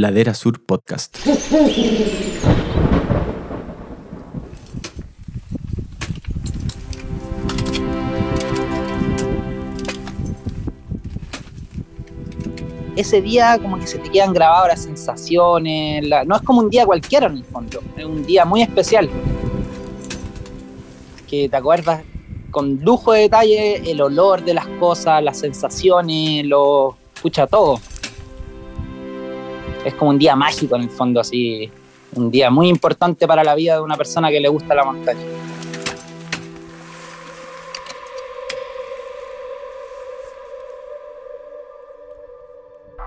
Ladera Sur Podcast. ese día como que se te quedan grabadas las sensaciones, no es como un día cualquiera en el fondo, es un día muy especial. Que te acuerdas con lujo de detalle el olor de las cosas, las sensaciones, lo escucha todo. Es como un día mágico en el fondo, así, un día muy importante para la vida de una persona que le gusta la montaña.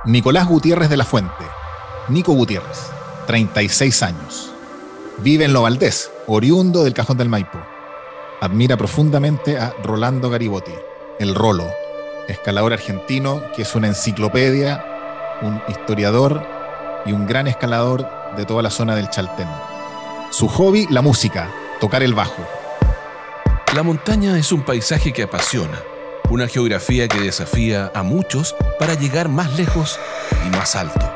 Nicolás Gutiérrez de la Fuente. Nico Gutiérrez, 36 años. Vive en Lo Valdés, oriundo del Cajón del Maipo. Admira profundamente a Rolando Garibotti, el Rolo, escalador argentino que es una enciclopedia, un historiador y un gran escalador de toda la zona del Chaltén. Su hobby, la música, tocar el bajo. La montaña es un paisaje que apasiona una geografía que desafía a muchos para llegar más lejos y más alto.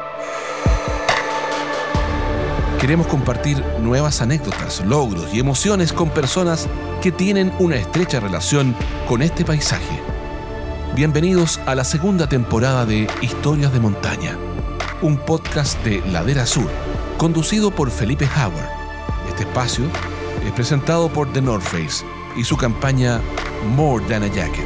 Queremos compartir nuevas anécdotas, logros y emociones con personas que tienen una estrecha relación con este paisaje. Bienvenidos a la segunda temporada de Historias de Montaña, un podcast de Ladera Sur, conducido por Felipe Howard. Este espacio es presentado por The North Face y su campaña More Than a Jacket.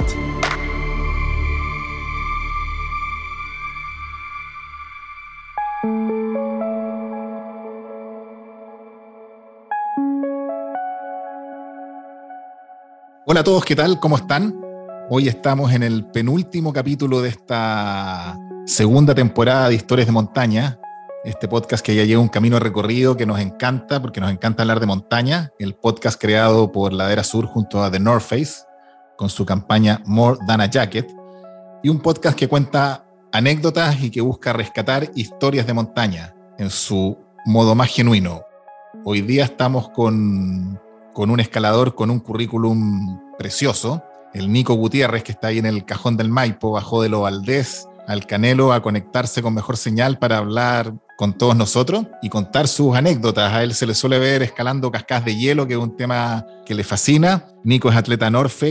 Hola a todos, ¿qué tal? ¿Cómo están? Hoy estamos en el penúltimo capítulo de esta segunda temporada de Historias de Montaña, este podcast que ya lleva un camino recorrido que nos encanta, porque nos encanta hablar de montaña, el podcast creado por Ladera Sur junto a The North Face, con su campaña More Than a Jacket, y un podcast que cuenta anécdotas y que busca rescatar historias de montaña en su modo más genuino. Hoy día estamos con con un escalador con un currículum precioso, el Nico Gutiérrez, que está ahí en el cajón del Maipo, bajó de lo Valdés al Canelo a conectarse con mejor señal para hablar con todos nosotros y contar sus anécdotas. A él se le suele ver escalando cascadas de hielo, que es un tema que le fascina. Nico es atleta North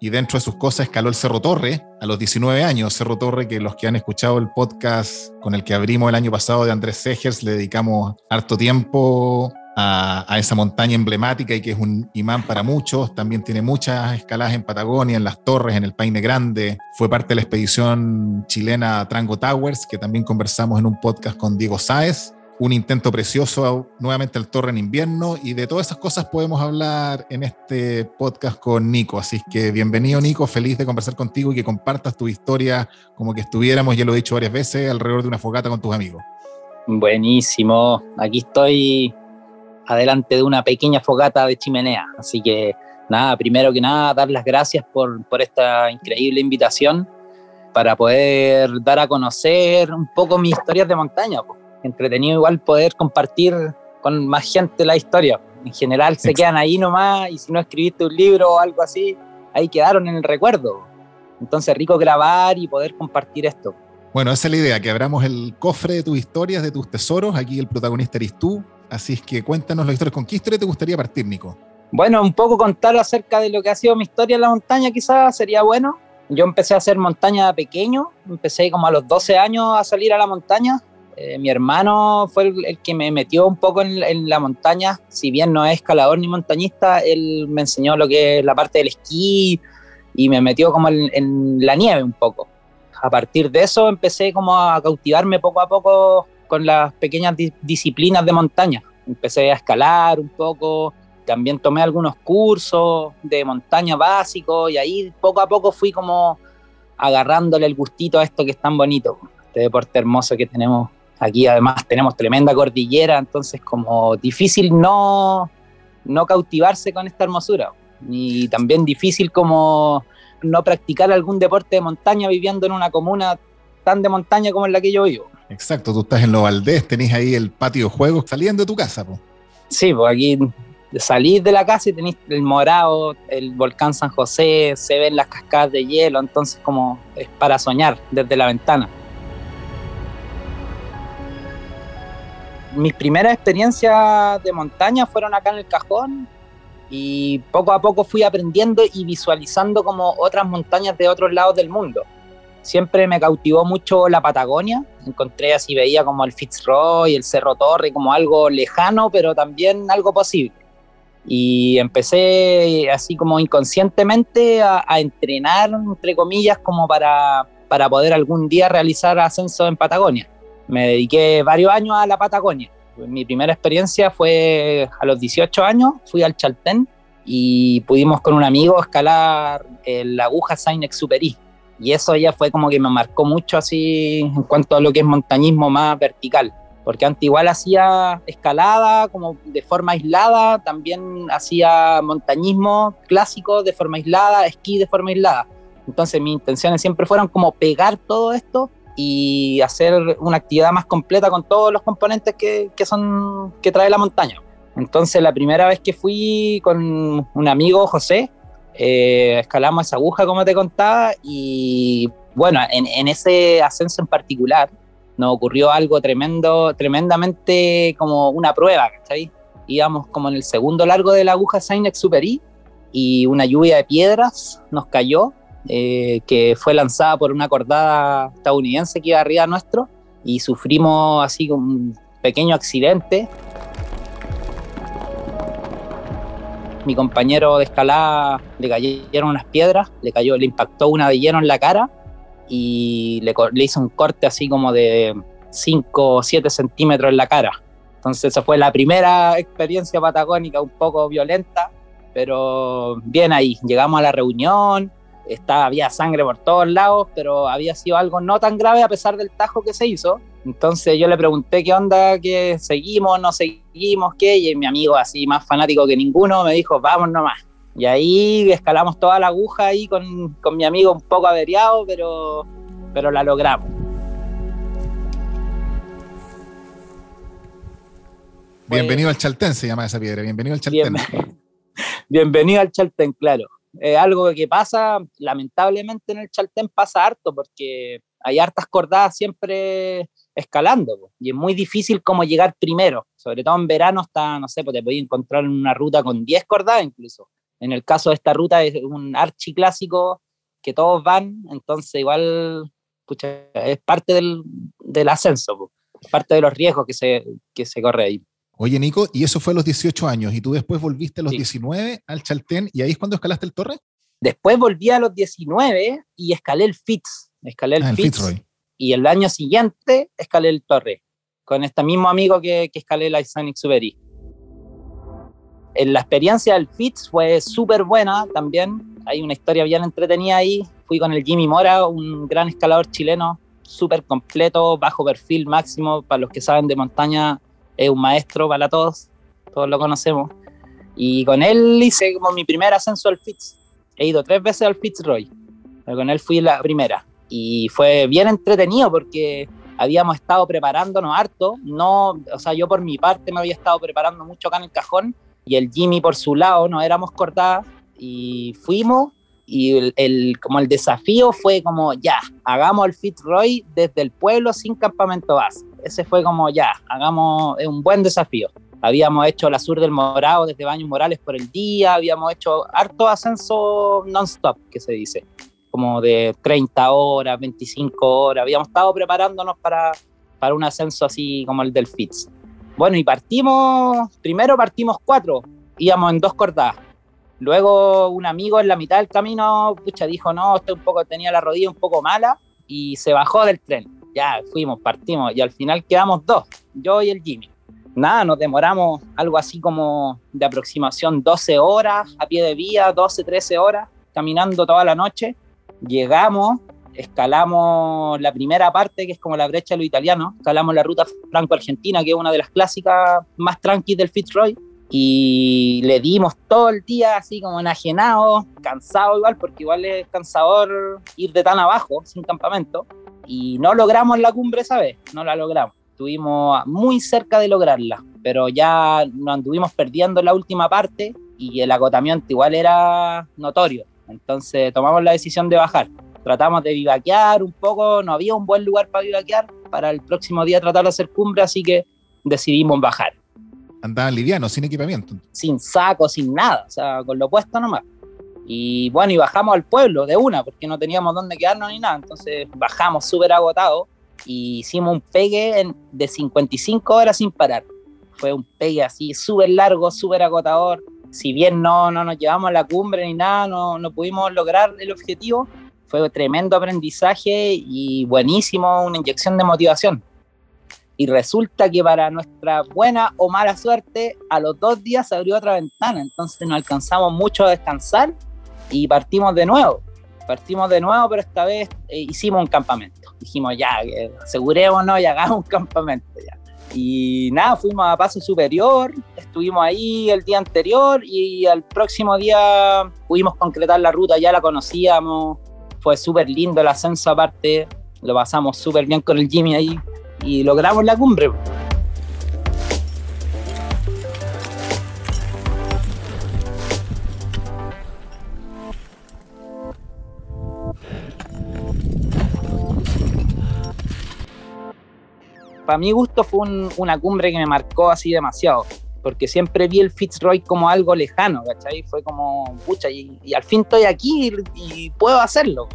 y dentro de sus cosas escaló el Cerro Torre a los 19 años. Cerro Torre, que los que han escuchado el podcast con el que abrimos el año pasado de Andrés Segers, le dedicamos harto tiempo a, esa montaña emblemática y que es un imán para muchos. También tiene muchas escaladas en Patagonia, en las torres, en el Paine Grande. Fue parte de la expedición chilena Trango Towers, que también conversamos en un podcast con Diego Sáez. Un intento precioso, nuevamente el Torre en invierno, y de todas esas cosas podemos hablar en este podcast con Nico. Así que bienvenido, Nico, feliz de conversar contigo y que compartas tu historia como que estuviéramos, ya lo he dicho varias veces, alrededor de una fogata con tus amigos. Buenísimo, aquí estoy adelante de una pequeña fogata de chimenea. Así que nada, primero que nada, dar las gracias por, por esta increíble invitación para poder dar a conocer un poco mis historias de montaña. Entretenido igual poder compartir con más gente la historia. En general se quedan ahí nomás y si no escribiste un libro o algo así, ahí quedaron en el recuerdo. Entonces rico grabar y poder compartir esto. Bueno, esa es la idea, que abramos el cofre de tus historias, de tus tesoros. Aquí el protagonista eres tú, Así es que cuéntanos la historia. ¿Con qué historia te gustaría partir, Nico? Bueno, un poco contar acerca de lo que ha sido mi historia en la montaña, quizás sería bueno. Yo empecé a hacer montaña pequeño, empecé como a los 12 años a salir a la montaña. Eh, mi hermano fue el, que me metió un poco en, la montaña, si bien no es escalador ni montañista, él me enseñó lo que es la parte del esquí y me metió como en la nieve un poco. A partir de eso empecé como a cautivarme poco a poco con las pequeñas disciplinas de montaña. Empecé a escalar un poco, también tomé algunos cursos de montaña básicos y ahí poco a poco fui como agarrándole el gustito a esto que es tan bonito, este deporte hermoso que tenemos aquí. Además tenemos tremenda cordillera, entonces como difícil no, no cautivarse con esta hermosura. Y también difícil como no practicar algún deporte de montaña viviendo en una comuna tan de montaña como en la que yo vivo. Exacto, tú estás en Los Valdés, tenés ahí el patio de juegos saliendo de tu casa. Sí, pues aquí salís de la casa y tenéis el morado, el volcán San José, se ven las cascadas de hielo, entonces como es para soñar desde la ventana. mis primeras experiencias de montaña fueron acá en el cajón y poco a poco fui aprendiendo y visualizando como otras montañas de otros lados del mundo. Siempre me cautivó mucho la Patagonia, encontré así, veía como el Fitzroy, el Cerro Torre, como algo lejano, pero también algo posible. Y empecé así como inconscientemente a, entrenar, entre comillas, como para, para poder algún día realizar ascenso en Patagonia me dediqué varios años a la Patagonia. Mi primera experiencia fue a los 18 años, fui al Chaltén y pudimos con un amigo escalar la aguja Saint-Exupéry. Y eso ya fue como que me marcó mucho así en cuanto a lo que es montañismo más vertical. Porque antes igual hacía escalada como de forma aislada, también hacía montañismo clásico de forma aislada, esquí de forma aislada. Entonces mis intenciones siempre fueron como pegar todo esto y hacer una actividad más completa con todos los componentes que, que, son, que trae la montaña. Entonces la primera vez que fui con un amigo, José, eh, escalamos esa aguja como te contaba y bueno, en, ese ascenso en particular nos ocurrió algo tremendo, tremendamente como una prueba, ¿cachai? Íbamos como en el segundo largo de la aguja Saint-Exupéry y una lluvia de piedras nos cayó eh, que fue lanzada por una cordada estadounidense que iba arriba nuestro y sufrimos así un pequeño accidente. Mi compañero de escalada le cayeron unas piedras, le cayó, le impactó una de lleno en la cara y le, le hizo un corte así como de 5 o 7 centímetros en la cara. Entonces esa fue la primera experiencia patagónica un poco violenta, pero bien ahí. Llegamos a la reunión, estaba, había sangre por todos lados, pero había sido algo no tan grave a pesar del tajo que se hizo. Entonces yo le pregunté qué onda, que seguimos, no seguimos, qué, y mi amigo así más fanático que ninguno me dijo, vamos nomás. Y ahí escalamos toda la aguja ahí con, con mi amigo un poco averiado, pero, pero la logramos. Bienvenido al Chaltén, se llama esa piedra. Bienvenido al Chaltén. bienvenido al Chaltén, claro algo que pasa, lamentablemente en el Chaltén pasa harto porque hay hartas cordadas siempre escalando y es muy difícil como llegar primero, sobre todo en verano está, no sé, pues te podéis encontrar en una ruta con 10 cordadas incluso. En el caso de esta ruta es un archi clásico que todos van, entonces igual es parte del, del ascenso, parte de los riesgos que se, que se corre ahí. Oye, Nico, y eso fue a los 18 años, y tú después volviste a los 19 al Chaltén, ¿y ahí es cuando escalaste el Torre? Después volví a los 19 y escalé el Fitz, escalé el, ah, Fitz, y el año siguiente escalé el Torre, con este mismo amigo que, que escalé la Isonic Suberi. La experiencia del Fitz fue súper buena también, hay una historia bien entretenida ahí, fui con el Jimmy Mora, un gran escalador chileno, súper completo, bajo perfil máximo, para los que saben de montaña, es un maestro para todos, todos lo conocemos. Y con él hice como mi primer ascenso al Fitz. He ido tres veces al Fitzroy, pero con él fui la primera. Y fue bien entretenido porque habíamos estado preparándonos harto. No, o sea, yo por mi parte me había estado preparando mucho acá en el cajón y el Jimmy por su lado, nos éramos cortadas y fuimos y el, como el desafío fue como ya, hagamos el Fitzroy desde el pueblo sin campamento base ese fue como ya, hagamos un buen desafío. Habíamos hecho la sur del Morado desde Baños Morales por el día, habíamos hecho harto ascenso non-stop, que se dice, como de 30 horas, 25 horas. Habíamos estado preparándonos para, para un ascenso así como el del Fitz. Bueno, y partimos, primero partimos cuatro, íbamos en dos cortadas. Luego un amigo en la mitad del camino, pucha, dijo, no, usted un poco tenía la rodilla un poco mala y se bajó del tren ya fuimos, partimos y al final quedamos dos, yo y el Jimmy. Nada, nos demoramos algo así como de aproximación 12 horas a pie de vía, 12, 13 horas, caminando toda la noche. Llegamos, escalamos la primera parte, que es como la brecha de lo italiano, escalamos la ruta franco-argentina, que es una de las clásicas más tranquilas del Fitzroy, y le dimos todo el día así como enajenado, cansado igual, porque igual es cansador ir de tan abajo, sin campamento, y no logramos la cumbre esa vez, no la logramos. Estuvimos muy cerca de lograrla, pero ya nos anduvimos perdiendo en la última parte y el agotamiento igual era notorio. Entonces tomamos la decisión de bajar. Tratamos de vivaquear un poco, no había un buen lugar para vivaquear, para el próximo día tratar de hacer cumbre, así que decidimos bajar. Andaban livianos, sin equipamiento. Sin saco, sin nada, o sea, con lo puesto nomás. Y bueno, y bajamos al pueblo de una, porque no teníamos dónde quedarnos ni nada. Entonces bajamos súper agotados y hicimos un pegue de 55 horas sin parar. Fue un pegue así súper largo, súper agotador. Si bien no, no nos llevamos a la cumbre ni nada, no, no pudimos lograr el objetivo, fue tremendo aprendizaje y buenísimo, una inyección de motivación. Y resulta que para nuestra buena o mala suerte, a los dos días se abrió otra ventana, entonces no alcanzamos mucho a descansar y partimos de nuevo. Partimos de nuevo, pero esta vez eh, hicimos un campamento. Dijimos ya, asegurémonos y hagamos un campamento ya. Y nada, fuimos a Paso Superior, estuvimos ahí el día anterior y al próximo día pudimos concretar la ruta, ya la conocíamos, fue súper lindo el ascenso aparte, lo pasamos súper bien con el Jimmy ahí y logramos la cumbre. Para mi gusto fue una cumbre que me marcó así demasiado porque siempre vi el Fitzroy como algo lejano, ¿cachai? Fue como, pucha, y, al fin estoy aquí y, puedo hacerlo.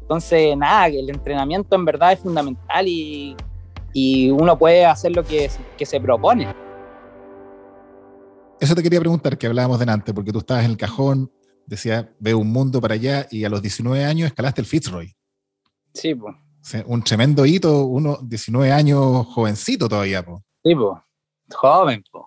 Entonces, nada, que el entrenamiento en verdad es fundamental y, y uno puede hacer lo que, que, se propone. Eso te quería preguntar, que hablábamos delante, porque tú estabas en el cajón, decía, veo un mundo para allá, y a los 19 años escalaste el Fitzroy. Sí, pues. Un tremendo hito, uno, 19 años jovencito todavía, pues. Sí, pues. Joven, pues.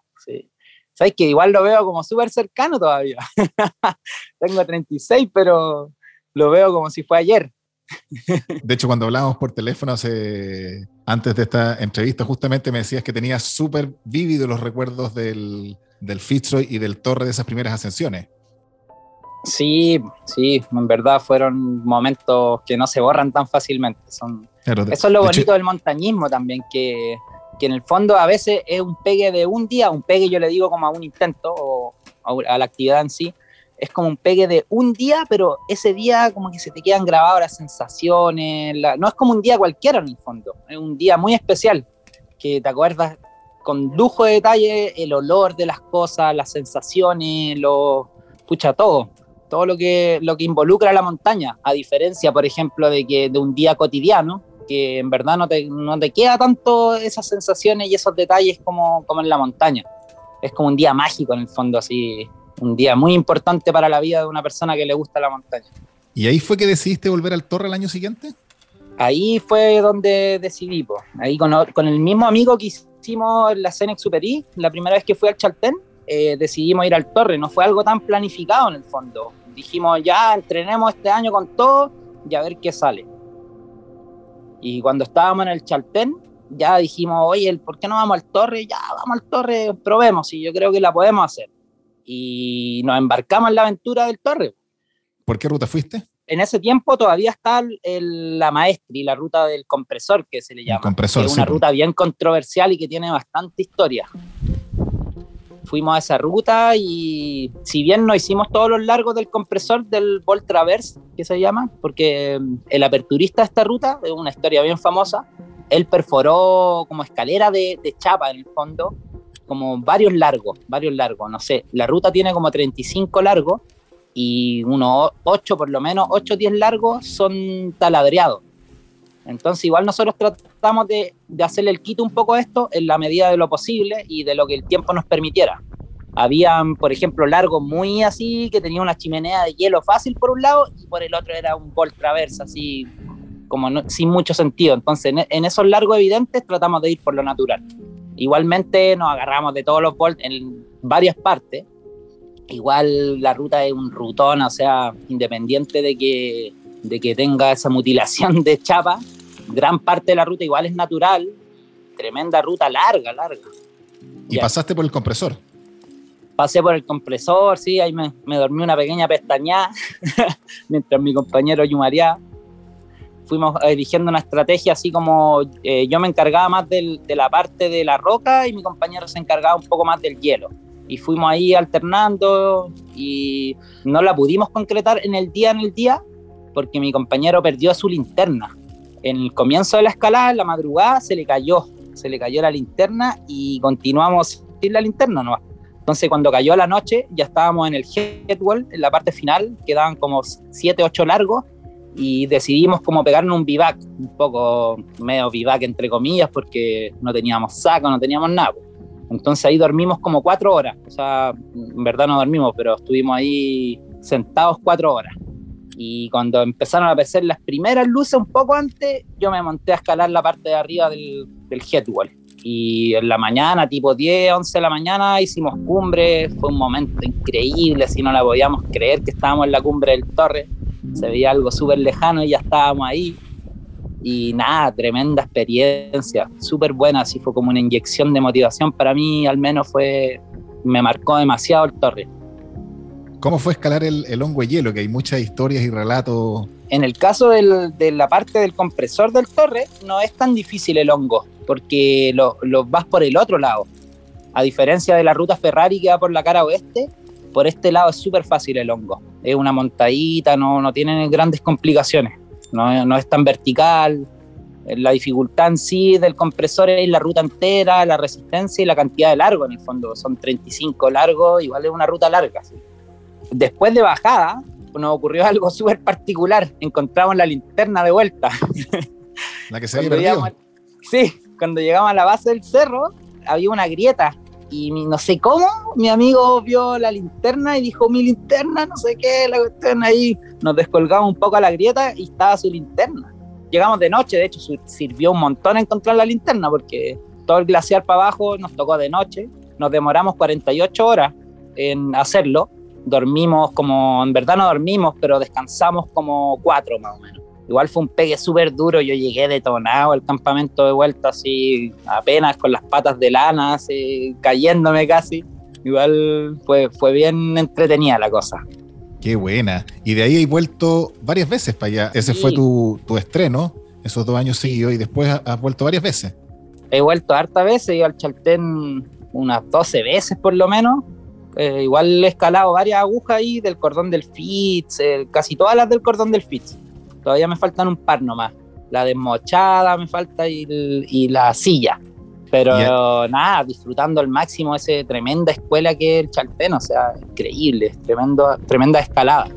Sabes que igual lo veo como súper cercano todavía. Tengo 36, pero lo veo como si fue ayer. de hecho, cuando hablábamos por teléfono hace, antes de esta entrevista, justamente me decías que tenías súper vívidos los recuerdos del, del Fitzroy y del Torre de esas primeras ascensiones. Sí, sí, en verdad fueron momentos que no se borran tan fácilmente. Son, eso es lo bonito del montañismo también, que que en el fondo a veces es un pegue de un día, un pegue yo le digo como a un intento o a la actividad en sí, es como un pegue de un día, pero ese día como que se te quedan grabadas las sensaciones, no es como un día cualquiera en el fondo, es un día muy especial, que te acuerdas con lujo de detalle el olor de las cosas, las sensaciones, lo, pucha, todo, todo lo que, lo que involucra la montaña, a diferencia, por ejemplo, de que de un día cotidiano, que en verdad no te, no te queda tanto esas sensaciones y esos detalles como, como en la montaña. Es como un día mágico en el fondo, así, un día muy importante para la vida de una persona que le gusta la montaña. ¿Y ahí fue que decidiste volver al Torre el año siguiente? Ahí fue donde decidí, ahí con, con, el mismo amigo que hicimos la Cenex Super I, la primera vez que fui al Chaltén, eh, decidimos ir al Torre, no fue algo tan planificado en el fondo. Dijimos, ya entrenemos este año con todo y a ver qué sale. Y cuando estábamos en el Chaltén, ya dijimos, oye, ¿por qué no vamos al Torre? Ya, vamos al Torre, probemos, y yo creo que la podemos hacer. Y nos embarcamos en la aventura del Torre. ¿Por qué ruta fuiste? En ese tiempo todavía está la Maestri, la ruta del compresor, que se le llama. compresor, es una ruta bien controversial y que tiene bastante historia fuimos a esa ruta y si bien no hicimos todos los largos del compresor del Volt Traverse, que se llama, porque mm, el aperturista de esta ruta, es una historia bien famosa, él perforó como escalera de, chapa en el fondo, como varios largos, varios largos, no sé, la ruta tiene como 35 largos y unos 8 por lo menos, 8 o 10 largos son taladreados. Entonces igual nosotros tratamos de, hacerle el quito un poco a esto en la medida de lo posible y de lo que el tiempo nos permitiera. Habían, por ejemplo, largos muy así, que tenía una chimenea de hielo fácil por un lado y por el otro era un bol traversa, así como sin mucho sentido. Entonces, en, esos largos evidentes tratamos de ir por lo natural. Igualmente nos agarramos de todos los volts en varias partes. Igual la ruta es un rutón, o sea, independiente de que, de que tenga esa mutilación de chapa, gran parte de la ruta igual es natural, tremenda ruta larga, larga. ¿Y pasaste por el compresor? Pasé por el compresor, sí, ahí me, me dormí una pequeña pestaña mientras mi compañero Yumaría fuimos eligiendo una estrategia así como eh, yo me encargaba más del, de la parte de la roca y mi compañero se encargaba un poco más del hielo. Y fuimos ahí alternando y no la pudimos concretar en el día en el día porque mi compañero perdió su linterna en el comienzo de la escalada, en la madrugada, se le cayó, se le cayó la linterna y continuamos sin la linterna nomás. Entonces cuando cayó la noche ya estábamos en el headwall, en la parte final, quedaban como 7, 8 largos y decidimos como pegarnos un vivac, un poco medio vivac entre comillas porque no teníamos saco, no teníamos nada. Entonces ahí dormimos como cuatro horas, o sea, en verdad no dormimos, pero estuvimos ahí sentados cuatro horas. Y cuando empezaron a aparecer las primeras luces un poco antes, yo me monté a escalar la parte de arriba del, del headwall. Y en la mañana, tipo 10, 11 de la mañana, hicimos cumbre. Fue un momento increíble, si no la podíamos creer que estábamos en la cumbre del torre. Se veía algo súper lejano y ya estábamos ahí. Y nada, tremenda experiencia, súper buena. Así fue como una inyección de motivación para mí, al menos fue. Me marcó demasiado el torre. ¿Cómo fue escalar el, el hongo de hielo? Que hay muchas historias y relatos. En el caso del, de la parte del compresor del torre, no es tan difícil el hongo, porque lo, lo, vas por el otro lado. A diferencia de la ruta Ferrari que va por la cara oeste, por este lado es súper fácil el hongo. Es una montadita, no, no tiene grandes complicaciones, no, no es tan vertical. La dificultad en sí del compresor es la ruta entera, la resistencia y la cantidad de largo en el fondo. Son 35 largos, igual es una ruta larga. ¿sí? Después de bajada, nos ocurrió algo súper particular. Encontramos la linterna de vuelta. La que se había perdido. Sí, cuando llegamos a la base del cerro, había una grieta. Y no sé cómo, mi amigo vio la linterna y dijo, mi linterna, no sé qué, la cuestión ahí. Nos descolgamos un poco a la grieta y estaba su linterna. Llegamos de noche, de hecho, sirvió un montón encontrar la linterna porque todo el glaciar para abajo nos tocó de noche. Nos demoramos 48 horas en hacerlo dormimos como, en verdad no dormimos, pero descansamos como cuatro más o menos. Igual fue un pegue súper duro, yo llegué detonado al campamento de vuelta así, apenas con las patas de lana, así, cayéndome casi. Igual fue, fue bien entretenida la cosa. Qué buena. Y de ahí he vuelto varias veces para allá. Ese sí. fue tu, tu, estreno, esos dos años seguidos, y después has vuelto varias veces. He vuelto hartas veces, he ido al Chaltén unas 12 veces por lo menos, eh, igual he escalado varias agujas ahí del cordón del Fitz, eh, casi todas las del cordón del Fitz. Todavía me faltan un par nomás. La desmochada me falta y, y la silla. Pero yeah. nada, disfrutando al máximo esa tremenda escuela que es el Chaltén, o sea, increíble, tremendo, tremenda escalada.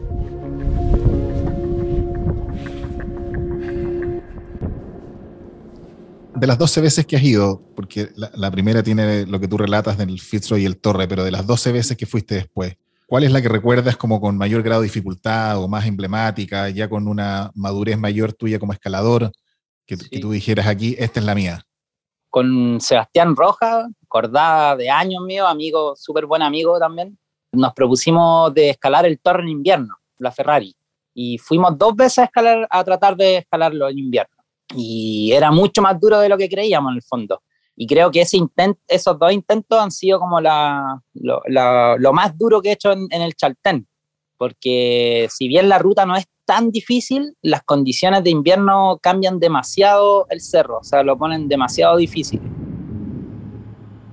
De las 12 veces que has ido, porque la, la, primera tiene lo que tú relatas del Fitzroy y el Torre, pero de las 12 veces que fuiste después, ¿cuál es la que recuerdas como con mayor grado de dificultad o más emblemática, ya con una madurez mayor tuya como escalador, que, sí. que tú dijeras aquí, esta es la mía? Con Sebastián Roja, acordada de años mío, amigo, súper buen amigo también, nos propusimos de escalar el Torre en invierno, la Ferrari, y fuimos dos veces a, escalar, a tratar de escalarlo en invierno y era mucho más duro de lo que creíamos en el fondo. Y creo que ese intent, esos dos intentos han sido como la, lo, la, lo más duro que he hecho en, en, el Chaltén, porque si bien la ruta no es tan difícil, las condiciones de invierno cambian demasiado el cerro, o sea, lo ponen demasiado difícil.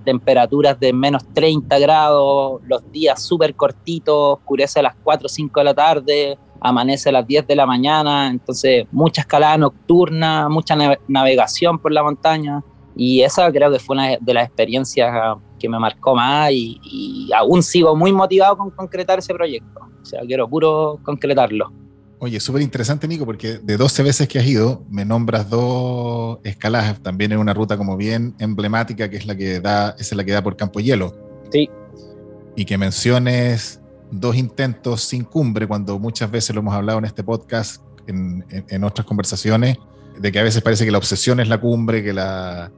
Temperaturas de menos 30 grados, los días súper cortitos, oscurece a las 4 o 5 de la tarde, amanece a las 10 de la mañana, entonces mucha escalada nocturna, mucha navegación por la montaña y esa creo que fue una de las experiencias que me marcó más y, y aún sigo muy motivado con concretar ese proyecto, o sea, quiero puro concretarlo. Oye, súper interesante, Nico, porque de 12 veces que has ido, me nombras dos escaladas también en una ruta como bien emblemática, que es la que da, esa es la que da por Campo Hielo. Sí. Y que menciones dos intentos sin cumbre, cuando muchas veces lo hemos hablado en este podcast, en, en, en, otras conversaciones, de que a veces parece que la obsesión es la cumbre, que la,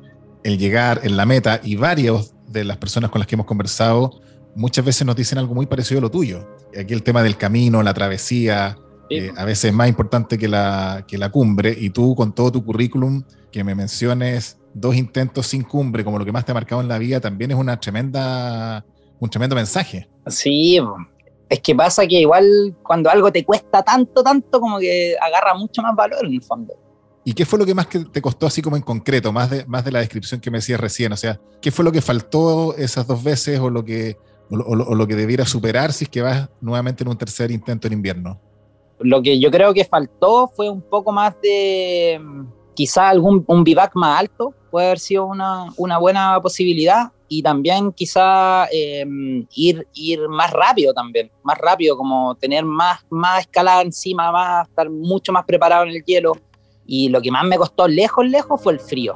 el llegar en la meta, y varios de las personas con las que hemos conversado muchas veces nos dicen algo muy parecido a lo tuyo. Aquí el tema del camino, la travesía, sí. eh, a veces es más importante que la, que la cumbre, y tú con todo tu currículum, que me menciones dos intentos sin cumbre como lo que más te ha marcado en la vida, también es una tremenda, un tremendo mensaje. Sí, es que pasa que igual cuando algo te cuesta tanto, tanto, como que agarra mucho más valor en el fondo. ¿Y qué fue lo que más que te costó así como en concreto, más de, más de la descripción que me decías recién? O sea, ¿qué fue lo que faltó esas dos veces o lo que, o lo, o lo que debiera superar si es que vas nuevamente en un tercer intento en invierno? Lo que yo creo que faltó fue un poco más de, quizá algún un vivac más alto puede haber sido una, una buena posibilidad y también quizá eh, ir, ir más rápido también, más rápido, como tener más, más escalada encima, más, estar mucho más preparado en el hielo. Y lo que más me costó lejos, lejos fue el frío.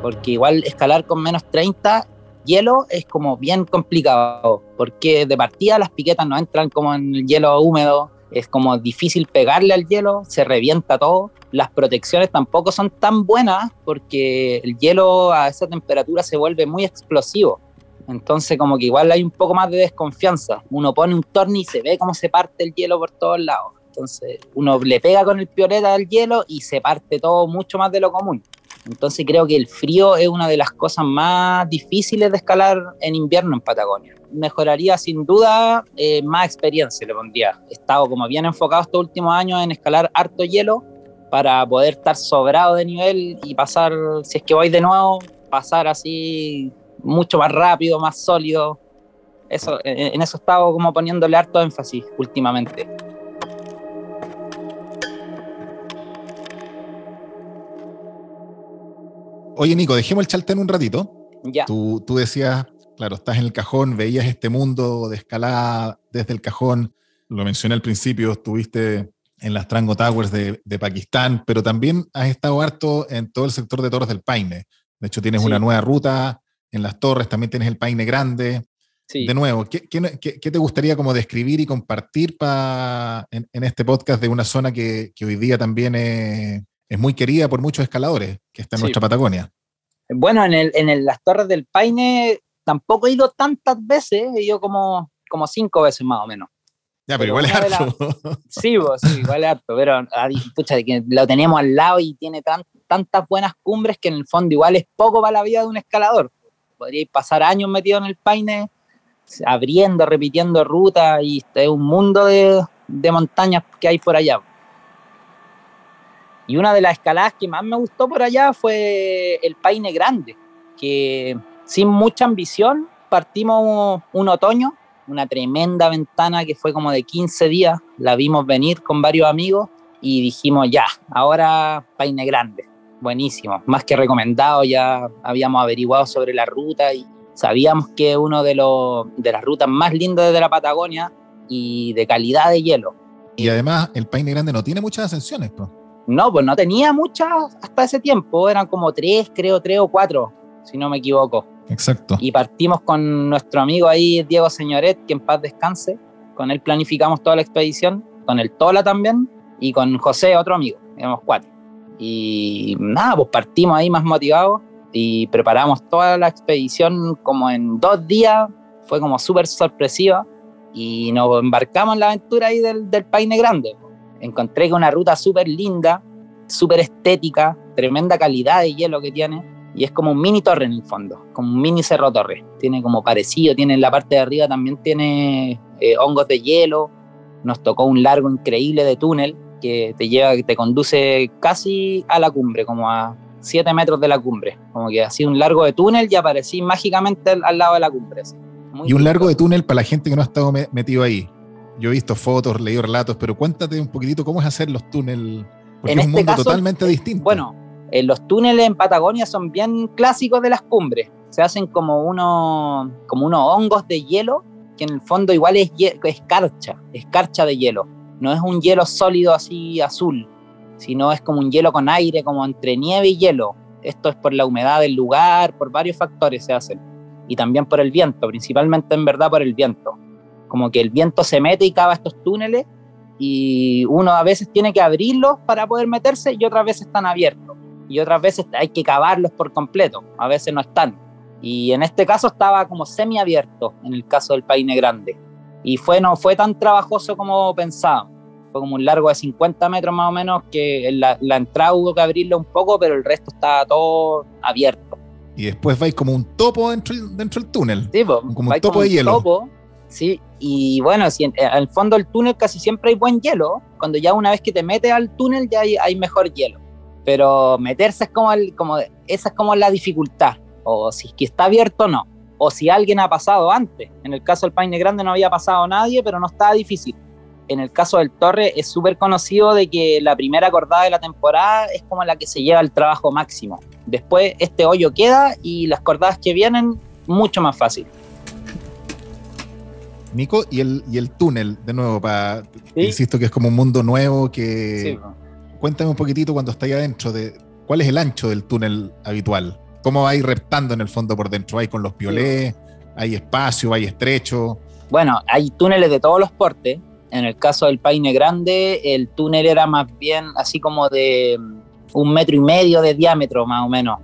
Porque igual escalar con menos 30 hielo es como bien complicado, porque de partida las piquetas no entran como en el hielo húmedo, es como difícil pegarle al hielo, se revienta todo las protecciones tampoco son tan buenas porque el hielo a esa temperatura se vuelve muy explosivo. Entonces como que igual hay un poco más de desconfianza. Uno pone un torni y se ve cómo se parte el hielo por todos lados. Entonces uno le pega con el pioleta al hielo y se parte todo mucho más de lo común. Entonces creo que el frío es una de las cosas más difíciles de escalar en invierno en Patagonia. Mejoraría sin duda eh, más experiencia, le pondría. He estado como bien enfocado estos últimos años en escalar harto hielo para poder estar sobrado de nivel y pasar, si es que voy de nuevo, pasar así mucho más rápido, más sólido. Eso, en eso estaba como poniéndole harto énfasis últimamente. Oye, Nico, dejemos el chaltén un ratito. Ya. Tú, tú decías, claro, estás en el cajón, veías este mundo de escalada desde el cajón. Lo mencioné al principio, estuviste en las Trango Towers de, Pakistán, pero también has estado harto en todo el sector de Torres del Paine. De hecho, tienes una nueva ruta en las torres, también tienes el Paine Grande. De nuevo, ¿qué, te gustaría como describir y compartir en, este podcast de una zona que, hoy día también es, muy querida por muchos escaladores, que está en nuestra Patagonia? Bueno, en, el, en las torres del Paine tampoco he ido tantas veces, he ido como, como cinco veces más o menos. Ya, pero, igual es harto. Sí, vos, sí, igual es harto, pero pucha, que lo tenemos al lado y tiene tantas buenas cumbres que en el fondo igual es poco para la vida de un escalador. Podríais pasar años metido en el paine, abriendo, repitiendo rutas y es un mundo de, de montañas que hay por allá. Y una de las escaladas que más me gustó por allá fue el Paine Grande, que sin mucha ambición partimos un otoño una tremenda ventana que fue como de 15 días, la vimos venir con varios amigos y dijimos, ya, ahora Paine Grande, buenísimo, más que recomendado, ya habíamos averiguado sobre la ruta y sabíamos que es uno de, los, de las rutas más lindas de la Patagonia y de calidad de hielo. Y además el Paine Grande no tiene muchas ascensiones, pues. No, pues no tenía muchas hasta ese tiempo, eran como tres, creo, tres o cuatro, si no me equivoco. Exacto. Y partimos con nuestro amigo ahí, Diego Señoret, que en paz descanse. Con él planificamos toda la expedición, con el Tola también, y con José, otro amigo, éramos cuatro. Y nada, pues partimos ahí más motivados y preparamos toda la expedición como en dos días, fue como súper sorpresiva y nos embarcamos en la aventura ahí del, del Paine Grande. Encontré que una ruta súper linda, súper estética, tremenda calidad de hielo que tiene y es como un mini torre en el fondo, como un mini cerro torre. Tiene como parecido, tiene en la parte de arriba también tiene eh, hongos de hielo. Nos tocó un largo increíble de túnel que te lleva, que te conduce casi a la cumbre, como a 7 metros de la cumbre. Como que así un largo de túnel y aparecí mágicamente al, lado de la cumbre. y un largo de túnel para la gente que no ha estado metido ahí. Yo he visto fotos, leído relatos, pero cuéntate un poquitito cómo es hacer los túneles, porque es un este mundo totalmente eh, distinto. Bueno, eh, los túneles en Patagonia son bien clásicos de las cumbres. Se hacen como, uno, como unos hongos de hielo, que en el fondo igual es escarcha, escarcha de hielo. No es un hielo sólido así azul, sino es como un hielo con aire, como entre nieve y hielo. Esto es por la humedad del lugar, por varios factores se hacen. Y también por el viento, principalmente en verdad por el viento. Como que el viento se mete y cava estos túneles y uno a veces tiene que abrirlos para poder meterse y otras veces están abiertos y otras veces hay que cavarlos por completo, a veces no están. Y en este caso estaba como semiabierto, en el caso del Paine Grande. Y fue, no fue tan trabajoso como pensaba. Fue como un largo de 50 metros más o menos, que la, la entrada hubo que abrirlo un poco, pero el resto estaba todo abierto. Y después vais como un topo dentro, dentro del túnel. Sí, como un topo de hielo. Sí, y bueno, en, el fondo del túnel casi siempre hay buen hielo. Cuando ya una vez que te metes al túnel ya hay, mejor hielo pero meterse es como, como esa es como la dificultad, o si es que está abierto o no, o si alguien ha pasado antes. En el caso del Paine Grande no había pasado nadie, pero no estaba difícil. en el caso del Torre es súper conocido de que la primera acordada de la temporada es como la que se lleva el trabajo máximo. Después este hoyo queda y las cordadas que vienen mucho más fácil. Nico, y el, y el túnel, de nuevo, para insisto que es como un mundo nuevo que... Cuéntame un poquitito cuando estáis adentro de cuál es el ancho del túnel habitual. ¿Cómo vais reptando en el fondo por dentro? ¿Hay con los piolés? ¿Hay espacio? ¿Hay estrecho? Bueno, hay túneles de todos los portes. En el caso del Paine Grande, el túnel era más bien así como de mm, un metro y medio de diámetro, más o menos.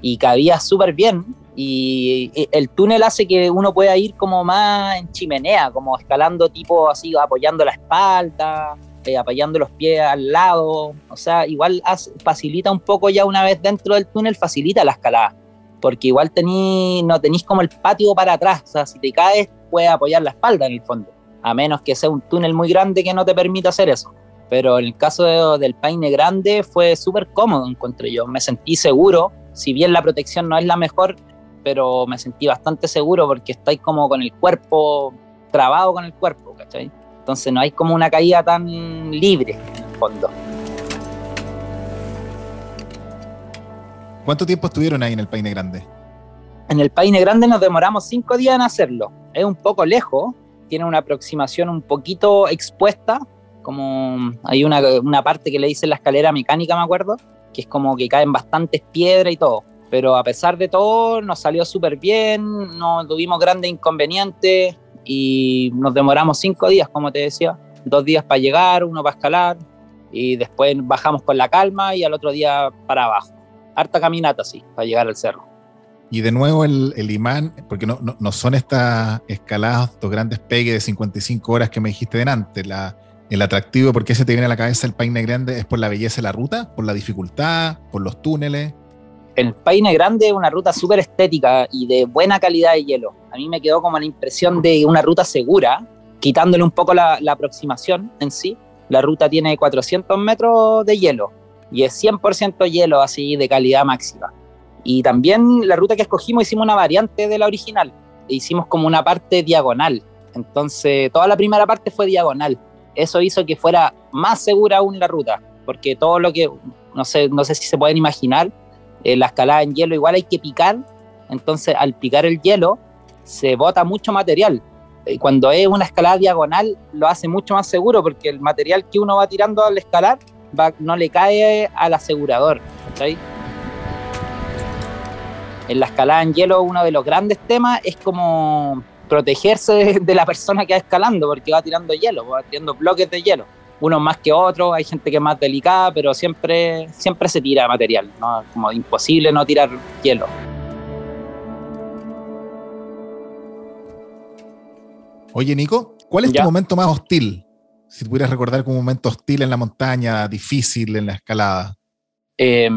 Y cabía súper bien. Y el túnel hace que uno pueda ir como más en chimenea, como escalando tipo así, apoyando la espalda, eh, apoyando los pies al lado. O sea, igual facilita un poco ya una vez dentro del túnel, facilita la escalada. Porque igual tení, no tenéis como el patio para atrás. O sea, si te caes, puedes apoyar la espalda en el fondo a menos que sea un túnel muy grande que no te permita hacer eso. Pero en el caso del Paine Grande fue súper cómodo, encontré yo. Me sentí seguro, si bien la protección no es la mejor, pero me sentí bastante seguro porque estáis como con el cuerpo, trabado con el cuerpo, ¿cachai? Entonces no hay como una caída tan libre en el fondo. ¿Cuánto tiempo estuvieron ahí en el Paine Grande? En el Paine Grande nos demoramos cinco días en hacerlo. Es un poco lejos, tiene una aproximación un poquito expuesta, como hay una, una parte que le dice la escalera mecánica, me acuerdo, que es como que caen bastantes piedras y todo. Pero a pesar de todo, nos salió súper bien, no tuvimos grandes inconvenientes y nos demoramos cinco días, como te decía. Dos días para llegar, uno para escalar y después bajamos con la calma y al otro día para abajo. Harta caminata, sí, para llegar al cerro. Y de nuevo el, imán, porque no, no, son estas escaladas, estos grandes pegues de 55 horas que me dijiste delante. La, el atractivo, ¿por qué se te viene a la cabeza el Paine Grande? ¿Es por la belleza de la ruta? ¿Por la dificultad? ¿Por los túneles? El Paine Grande es una ruta súper estética y de buena calidad de hielo. A mí me quedó como la impresión de una ruta segura, quitándole un poco la, la aproximación en sí. La ruta tiene 400 metros de hielo y es 100% hielo así de calidad máxima. Y también la ruta que escogimos hicimos una variante de la original. Hicimos como una parte diagonal. Entonces, toda la primera parte fue diagonal. Eso hizo que fuera más segura aún la ruta, porque todo lo que, no sé, no sé si se pueden imaginar, eh, la escalada en hielo igual hay que picar. Entonces, al picar el hielo, se bota mucho material. Y cuando es una escalada diagonal, lo hace mucho más seguro, porque el material que uno va tirando al escalar va, no le cae al asegurador. en la escalada en hielo uno de los grandes temas es como protegerse de, la persona que va escalando, porque va tirando hielo, va tirando bloques de hielo. Unos más que otros, hay gente que es más delicada, pero siempre, siempre se tira material, ¿no? como imposible no tirar hielo. Oye, Nico, ¿cuál es tu momento más hostil? Si pudieras recordar un momento hostil en la montaña, difícil en la escalada. Eh,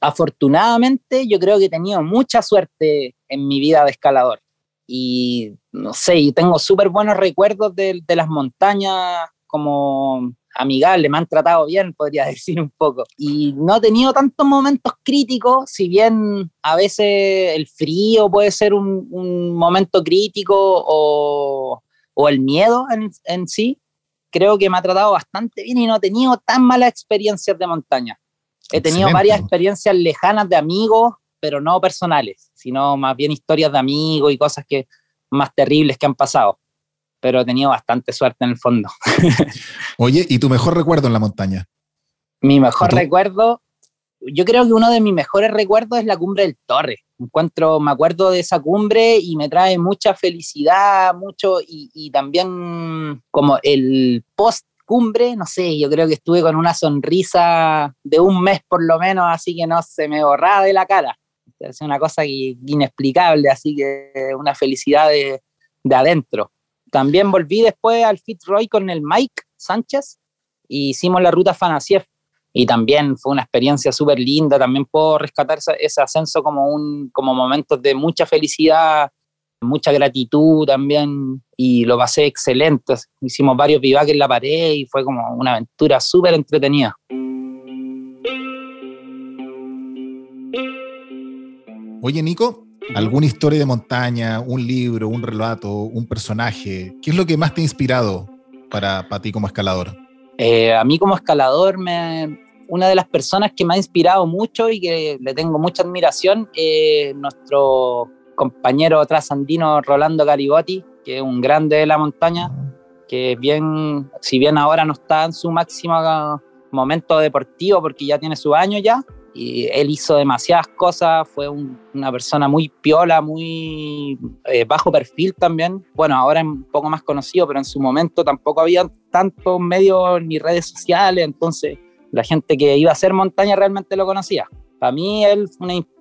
afortunadamente yo creo que he tenido mucha suerte en mi vida de escalador. Y no sé, tengo súper buenos recuerdos de, las montañas como amigables, me han tratado bien, podría decir un poco. Y no he tenido tantos momentos críticos, si bien a veces el frío puede ser un, momento crítico o, o el miedo en, en, sí, creo que me ha tratado bastante bien y no he tenido tan malas experiencias de montaña. He tenido varias experiencias lejanas de amigos, pero no personales, sino más bien historias de amigos y cosas que más terribles que han pasado. Pero he tenido bastante suerte en el fondo. Oye, ¿y tu mejor recuerdo en la montaña? Mi mejor recuerdo, yo creo que uno de mis mejores recuerdos es la cumbre del Torre. Encuentro, me acuerdo de esa cumbre y me trae mucha felicidad, mucho, y, y también como el post cumbre, no sé, yo creo que estuve con una sonrisa de un mes por lo menos, así que no se me borraba de la cara. Es una cosa inexplicable, así que una felicidad de, de adentro. También volví después al Fitzroy con el Mike Sánchez y hicimos la ruta Fanasiev y también fue una experiencia súper linda. También puedo rescatar ese, ese, ascenso como, un, como momentos de mucha felicidad mucha gratitud también y lo pasé excelente. Hicimos varios vivaques en la pared y fue como una aventura súper entretenida. Oye, Nico, ¿alguna historia de montaña, un libro, un relato, un personaje? ¿Qué es lo que más te ha inspirado para, para ti como escalador? Eh, a mí como escalador, me, una de las personas que me ha inspirado mucho y que le tengo mucha admiración es nuestro compañero trasandino Rolando Garibotti, que es un grande de la montaña, que bien, si bien ahora no está en su máximo momento deportivo porque ya tiene su año ya, y él hizo demasiadas cosas, fue una persona muy piola, muy eh, bajo perfil también. Bueno, ahora es un poco más conocido, pero en su momento tampoco había tantos medios ni redes sociales, entonces la gente que iba a hacer montaña realmente lo conocía. Para mí él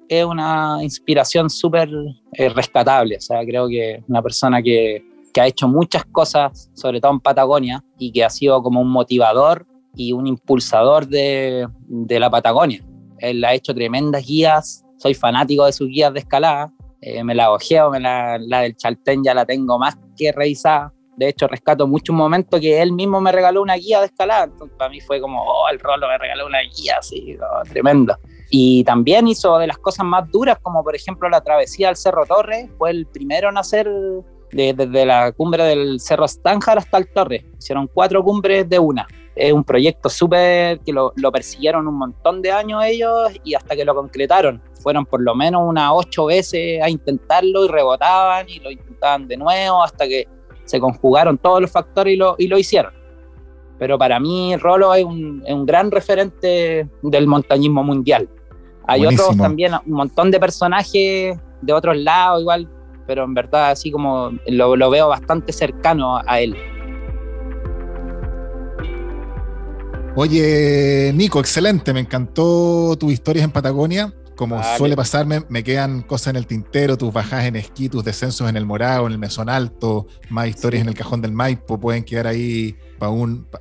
es una inspiración súper eh, rescatable, o sea, creo que una persona que, que ha hecho muchas cosas, sobre todo en Patagonia, y que ha sido como un motivador y un impulsador de, de la Patagonia. Él ha hecho tremendas guías, soy fanático de sus guías de escalada, eh, me la ojeo, me la, la, del Chaltén ya la tengo más que revisada. De hecho, rescato mucho un momento que él mismo me regaló una guía de escalada. Entonces, para mí fue como, oh, el rolo me regaló una guía, así, oh, tremendo. Y también hizo de las cosas más duras, como por ejemplo la travesía al Cerro Torre. Fue el primero en hacer desde la cumbre del Cerro Stánjar hasta el Torre. Hicieron cuatro cumbres de una es un proyecto súper que lo, lo, persiguieron un montón de años ellos y hasta que lo concretaron. Fueron por lo menos unas ocho veces a intentarlo y rebotaban y lo intentaban de nuevo hasta que se conjugaron todos los factores y lo, y lo hicieron. Pero para mí Rolo es un, es un gran referente del montañismo mundial. Hay Buenísimo. otros también, un montón de personajes de otros lados igual, pero en verdad así como lo, lo veo bastante cercano a él. Oye, Nico, excelente, me encantó tus historias en Patagonia. Como vale. suele pasarme, me quedan cosas en el tintero, tus bajadas en esquí, tus descensos en el Morado, en el Mesón Alto, más historias sí. en el Cajón del Maipo, pueden quedar ahí para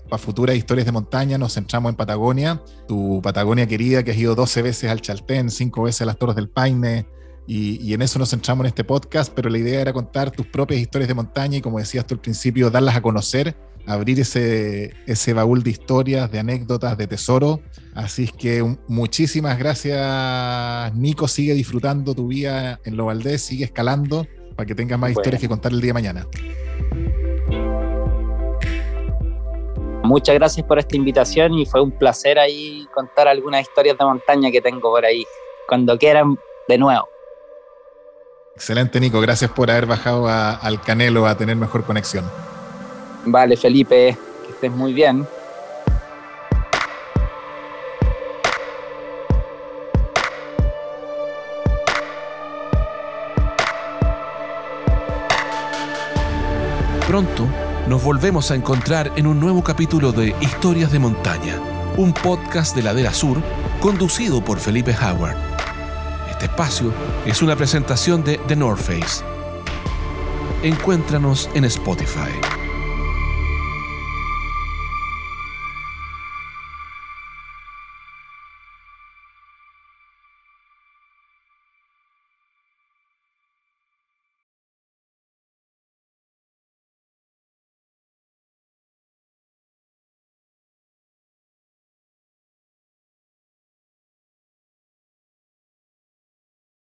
pa futuras historias de montaña. Nos centramos en Patagonia, tu Patagonia querida que has ido 12 veces al Chaltén, 5 veces a las Torres del Paine, y, y, en eso nos centramos en este podcast, pero la idea era contar tus propias historias de montaña y como decías tú al principio, darlas a conocer abrir ese, ese baúl de historias, de anécdotas, de tesoro. Así es que un, muchísimas gracias, Nico. Sigue disfrutando tu vida en Lo Valdés, sigue escalando para que tengas más bueno. historias que contar el día de mañana. Muchas gracias por esta invitación y fue un placer ahí contar algunas historias de montaña que tengo por ahí. Cuando quieran, de nuevo. Excelente, Nico. Gracias por haber bajado a, al Canelo a tener mejor conexión. Vale, Felipe, que estés muy bien. Pronto nos volvemos a encontrar en un nuevo capítulo de Historias de Montaña, un podcast de Ladera Sur conducido por Felipe Howard. Este espacio es una presentación de The North Face. Encuéntranos en Spotify.